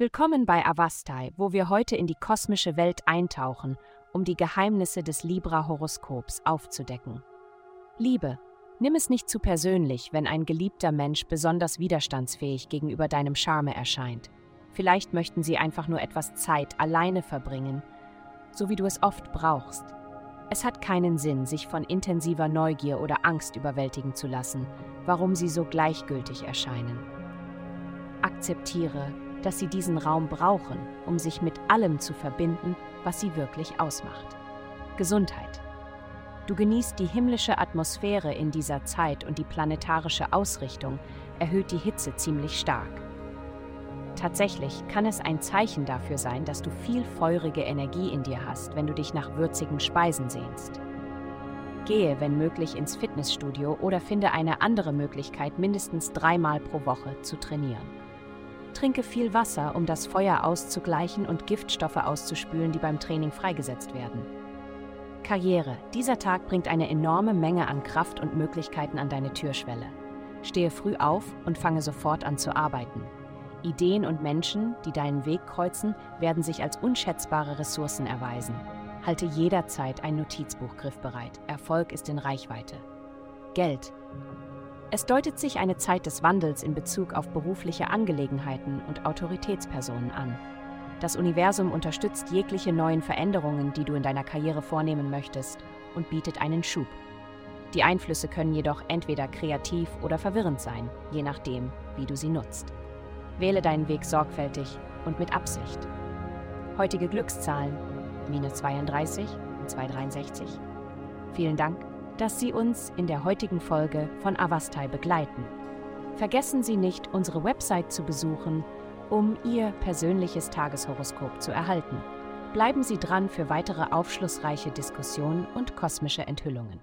Willkommen bei Avastai, wo wir heute in die kosmische Welt eintauchen, um die Geheimnisse des Libra-Horoskops aufzudecken. Liebe, nimm es nicht zu persönlich, wenn ein geliebter Mensch besonders widerstandsfähig gegenüber deinem Charme erscheint. Vielleicht möchten sie einfach nur etwas Zeit alleine verbringen, so wie du es oft brauchst. Es hat keinen Sinn, sich von intensiver Neugier oder Angst überwältigen zu lassen, warum sie so gleichgültig erscheinen. Akzeptiere, dass sie diesen Raum brauchen, um sich mit allem zu verbinden, was sie wirklich ausmacht. Gesundheit. Du genießt die himmlische Atmosphäre in dieser Zeit und die planetarische Ausrichtung erhöht die Hitze ziemlich stark. Tatsächlich kann es ein Zeichen dafür sein, dass du viel feurige Energie in dir hast, wenn du dich nach würzigen Speisen sehnst. Gehe, wenn möglich, ins Fitnessstudio oder finde eine andere Möglichkeit, mindestens dreimal pro Woche zu trainieren. Trinke viel Wasser, um das Feuer auszugleichen und Giftstoffe auszuspülen, die beim Training freigesetzt werden. Karriere. Dieser Tag bringt eine enorme Menge an Kraft und Möglichkeiten an deine Türschwelle. Stehe früh auf und fange sofort an zu arbeiten. Ideen und Menschen, die deinen Weg kreuzen, werden sich als unschätzbare Ressourcen erweisen. Halte jederzeit ein Notizbuch griffbereit. Erfolg ist in Reichweite. Geld. Es deutet sich eine Zeit des Wandels in Bezug auf berufliche Angelegenheiten und Autoritätspersonen an. Das Universum unterstützt jegliche neuen Veränderungen, die du in deiner Karriere vornehmen möchtest, und bietet einen Schub. Die Einflüsse können jedoch entweder kreativ oder verwirrend sein, je nachdem, wie du sie nutzt. Wähle deinen Weg sorgfältig und mit Absicht. Heutige Glückszahlen: minus 32 und 263. Vielen Dank dass Sie uns in der heutigen Folge von Avastai begleiten. Vergessen Sie nicht, unsere Website zu besuchen, um Ihr persönliches Tageshoroskop zu erhalten. Bleiben Sie dran für weitere aufschlussreiche Diskussionen und kosmische Enthüllungen.